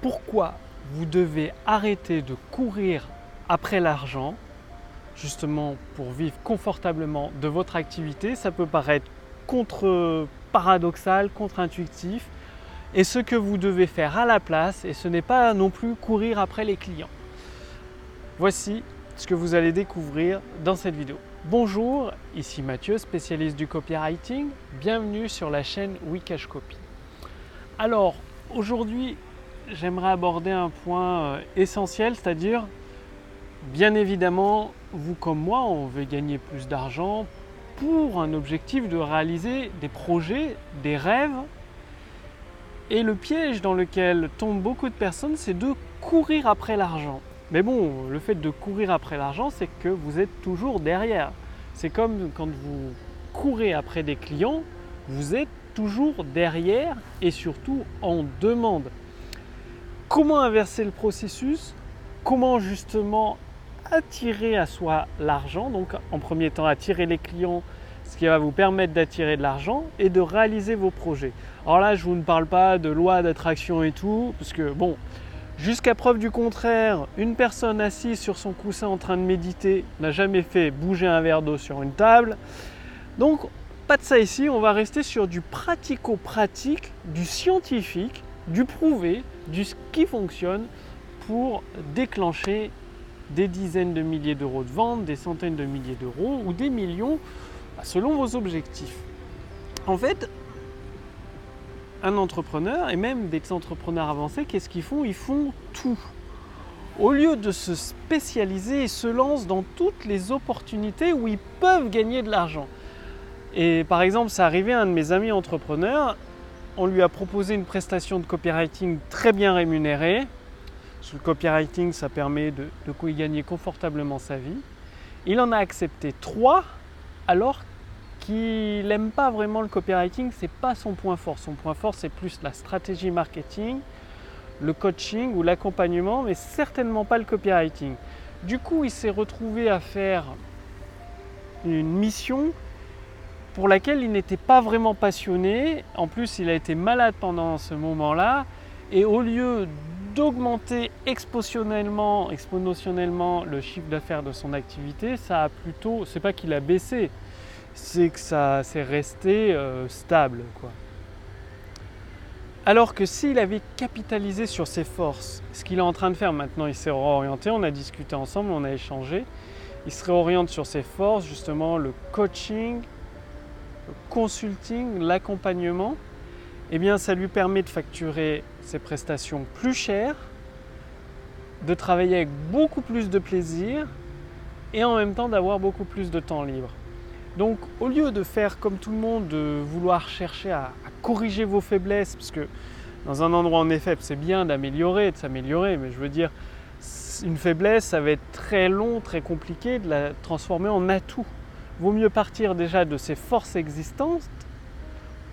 pourquoi vous devez arrêter de courir après l'argent, justement pour vivre confortablement de votre activité. Ça peut paraître contre paradoxal, contre-intuitif. Et ce que vous devez faire à la place, et ce n'est pas non plus courir après les clients. Voici ce que vous allez découvrir dans cette vidéo. Bonjour, ici Mathieu, spécialiste du copywriting. Bienvenue sur la chaîne Wikash Copy. Alors, aujourd'hui, j'aimerais aborder un point euh, essentiel, c'est-à-dire, bien évidemment, vous comme moi, on veut gagner plus d'argent pour un objectif de réaliser des projets, des rêves. Et le piège dans lequel tombent beaucoup de personnes, c'est de courir après l'argent. Mais bon, le fait de courir après l'argent, c'est que vous êtes toujours derrière. C'est comme quand vous courez après des clients, vous êtes toujours derrière et surtout en demande. Comment inverser le processus Comment justement attirer à soi l'argent Donc en premier temps attirer les clients, ce qui va vous permettre d'attirer de l'argent et de réaliser vos projets. Alors là, je vous ne parle pas de loi d'attraction et tout, parce que bon, jusqu'à preuve du contraire, une personne assise sur son coussin en train de méditer n'a jamais fait bouger un verre d'eau sur une table. Donc pas de ça ici, on va rester sur du pratico-pratique, du scientifique, du prouvé, du ce qui fonctionne pour déclencher des dizaines de milliers d'euros de vente, des centaines de milliers d'euros ou des millions bah, selon vos objectifs. En fait, un entrepreneur et même des entrepreneurs avancés, qu'est-ce qu'ils font? Ils font tout. Au lieu de se spécialiser, ils se lancent dans toutes les opportunités où ils peuvent gagner de l'argent. Et par exemple, ça arrivé à un de mes amis entrepreneurs, on lui a proposé une prestation de copywriting très bien rémunérée. Sous le copywriting, ça permet de, de gagner confortablement sa vie. Il en a accepté trois, alors qu'il n'aime pas vraiment le copywriting, c'est pas son point fort. Son point fort, c'est plus la stratégie marketing, le coaching ou l'accompagnement, mais certainement pas le copywriting. Du coup, il s'est retrouvé à faire une mission pour laquelle il n'était pas vraiment passionné. En plus, il a été malade pendant ce moment-là. Et au lieu d'augmenter exponentiellement, exponentiellement le chiffre d'affaires de son activité, ça a plutôt, c'est pas qu'il a baissé, c'est que ça s'est resté euh, stable. Quoi. Alors que s'il avait capitalisé sur ses forces, ce qu'il est en train de faire maintenant, il s'est réorienté, on a discuté ensemble, on a échangé, il se réoriente sur ses forces, justement le coaching, consulting, l'accompagnement, eh bien ça lui permet de facturer ses prestations plus chères, de travailler avec beaucoup plus de plaisir et en même temps d'avoir beaucoup plus de temps libre. Donc au lieu de faire comme tout le monde, de vouloir chercher à, corriger vos faiblesses, parce que dans un endroit en effet c'est bien d'améliorer, de s'améliorer, mais je veux dire, une faiblesse, ça va être très long, très compliqué de la transformer en atout vaut mieux partir déjà de ses forces existantes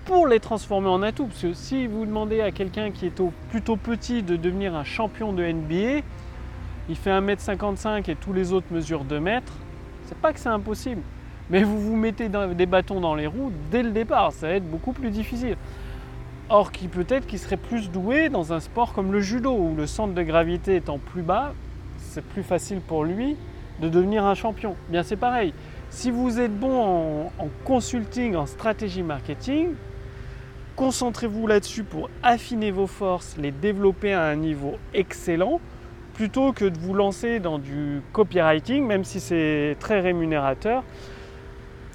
pour les transformer en atouts. Parce que si vous demandez à quelqu'un qui est plutôt petit de devenir un champion de NBA, il fait 1m55 et tous les autres mesurent 2 mètres, c'est pas que c'est impossible. Mais vous vous mettez des bâtons dans les roues dès le départ, ça va être beaucoup plus difficile. Or, qui peut-être qu'il serait plus doué dans un sport comme le judo, où le centre de gravité étant plus bas, c'est plus facile pour lui de devenir un champion. Bien, c'est pareil. Si vous êtes bon en, consulting, en stratégie marketing, concentrez-vous là-dessus pour affiner vos forces, les développer à un niveau excellent, plutôt que de vous lancer dans du copywriting, même si c'est très rémunérateur,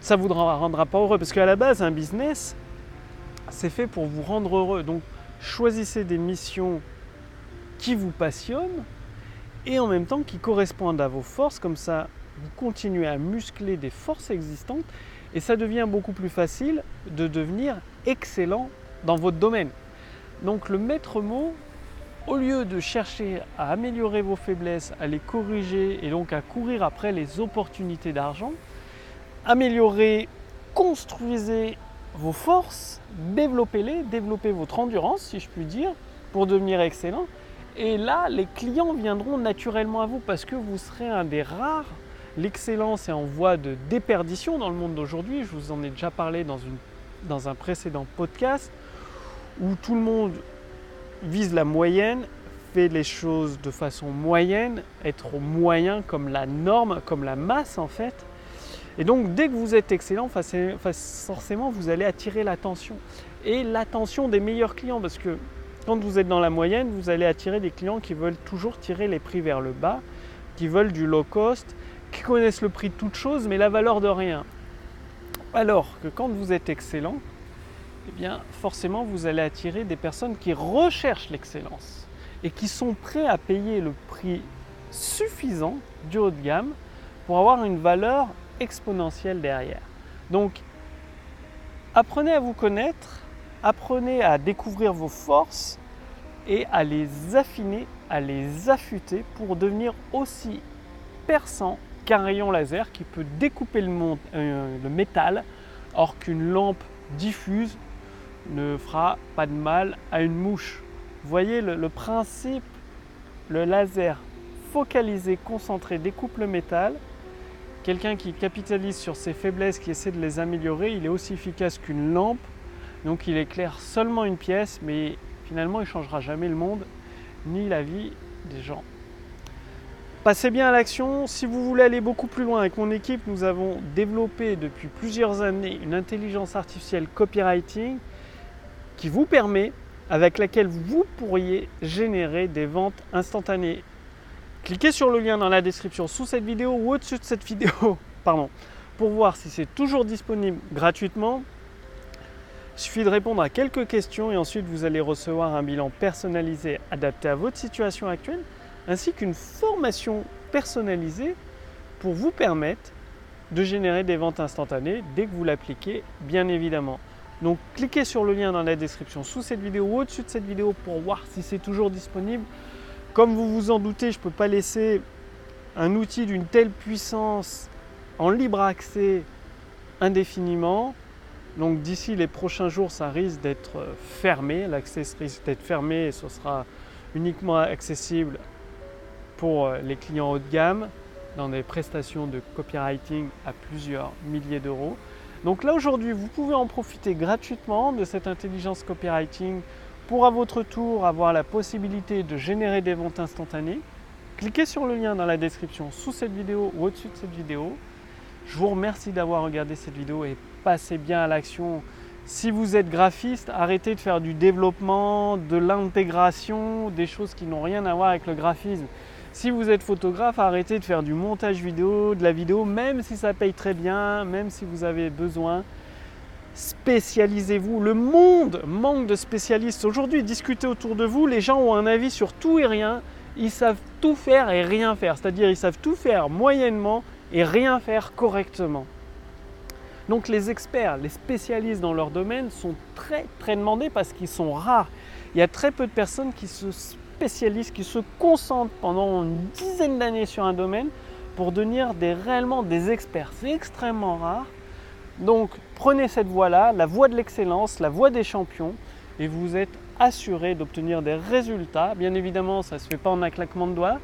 ça ne vous rendra pas heureux. Parce qu'à la base, un business, c'est fait pour vous rendre heureux. Donc choisissez des missions qui vous passionnent et en même temps qui correspondent à vos forces, comme ça vous continuez à muscler des forces existantes et ça devient beaucoup plus facile de devenir excellent dans votre domaine. Donc le maître mot, au lieu de chercher à améliorer vos faiblesses, à les corriger et donc à courir après les opportunités d'argent, améliorez, construisez vos forces, développez-les, développez votre endurance si je puis dire, pour devenir excellent. Et là, les clients viendront naturellement à vous parce que vous serez un des rares L'excellence est en voie de déperdition dans le monde d'aujourd'hui. Je vous en ai déjà parlé dans, une, un précédent podcast où tout le monde vise la moyenne, fait les choses de façon moyenne, être moyen comme la norme, comme la masse en fait. Et donc dès que vous êtes excellent, forcément vous allez attirer l'attention. Et l'attention des meilleurs clients parce que quand vous êtes dans la moyenne, vous allez attirer des clients qui veulent toujours tirer les prix vers le bas, qui veulent du low cost, qui connaissent le prix de toute chose mais la valeur de rien. Alors que quand vous êtes excellent, eh bien forcément vous allez attirer des personnes qui recherchent l'excellence et qui sont prêts à payer le prix suffisant du haut de gamme pour avoir une valeur exponentielle derrière. Donc apprenez à vous connaître, apprenez à découvrir vos forces et à les affiner, à les affûter pour devenir aussi perçant qu'un rayon laser qui peut découper le, euh, le métal, or qu'une lampe diffuse ne fera pas de mal à une mouche. Vous voyez le, principe, le laser focalisé, concentré, découpe le métal. Quelqu'un qui capitalise sur ses faiblesses, qui essaie de les améliorer, il est aussi efficace qu'une lampe. Donc il éclaire seulement une pièce, mais finalement il ne changera jamais le monde ni la vie des gens. Passez bien à l'action. Si vous voulez aller beaucoup plus loin avec mon équipe, nous avons développé depuis plusieurs années une intelligence artificielle copywriting qui vous permet, avec laquelle vous pourriez générer des ventes instantanées. Cliquez sur le lien dans la description sous cette vidéo ou au-dessus de cette vidéo pardon, pour voir si c'est toujours disponible gratuitement. Il suffit de répondre à quelques questions et ensuite vous allez recevoir un bilan personnalisé adapté à votre situation actuelle ainsi qu'une formation personnalisée pour vous permettre de générer des ventes instantanées dès que vous l'appliquez bien évidemment. Donc cliquez sur le lien dans la description sous cette vidéo ou au-dessus de cette vidéo pour voir si c'est toujours disponible. Comme vous vous en doutez, je ne peux pas laisser un outil d'une telle puissance en libre accès indéfiniment. Donc d'ici les prochains jours, ça risque d'être fermé. L'accès risque d'être fermé et ce sera uniquement accessible pour les clients haut de gamme dans des prestations de copywriting à plusieurs milliers d'euros. Donc là aujourd'hui, vous pouvez en profiter gratuitement de cette intelligence copywriting pour à votre tour avoir la possibilité de générer des ventes instantanées. Cliquez sur le lien dans la description sous cette vidéo ou au-dessus de cette vidéo. Je vous remercie d'avoir regardé cette vidéo et passez bien à l'action. Si vous êtes graphiste, arrêtez de faire du développement, de l'intégration, des choses qui n'ont rien à voir avec le graphisme. Si vous êtes photographe, arrêtez de faire du montage vidéo, de la vidéo, même si ça paye très bien, même si vous avez besoin. Spécialisez-vous. Le monde manque de spécialistes. Aujourd'hui, discutez autour de vous. Les gens ont un avis sur tout et rien. Ils savent tout faire et rien faire. C'est-à-dire, ils savent tout faire moyennement et rien faire correctement. Donc les experts, les spécialistes dans leur domaine sont très très demandés parce qu'ils sont rares. Il y a très peu de personnes qui se spécialistes qui se concentrent pendant une dizaine d'années sur un domaine pour devenir réellement des experts. C'est extrêmement rare. Donc prenez cette voie-là, la voie de l'excellence, la voie des champions, et vous êtes assuré d'obtenir des résultats. Bien évidemment, ça ne se fait pas en un claquement de doigts.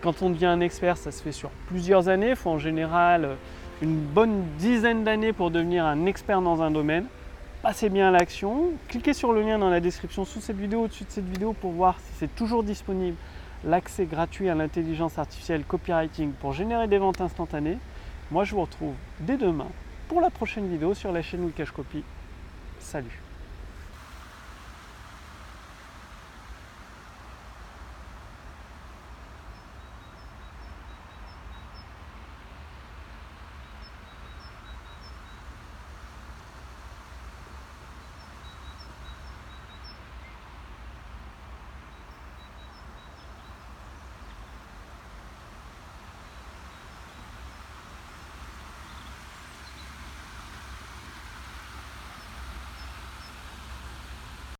Quand on devient un expert, ça se fait sur plusieurs années. Il faut en général une bonne dizaine d'années pour devenir un expert dans un domaine passez bien à l'action. Cliquez sur le lien dans la description sous cette vidéo, au-dessus de cette vidéo pour voir si c'est toujours disponible l'accès gratuit à l'intelligence artificielle copywriting pour générer des ventes instantanées. Moi, je vous retrouve dès demain pour la prochaine vidéo sur la chaîne Wikash Copy. Salut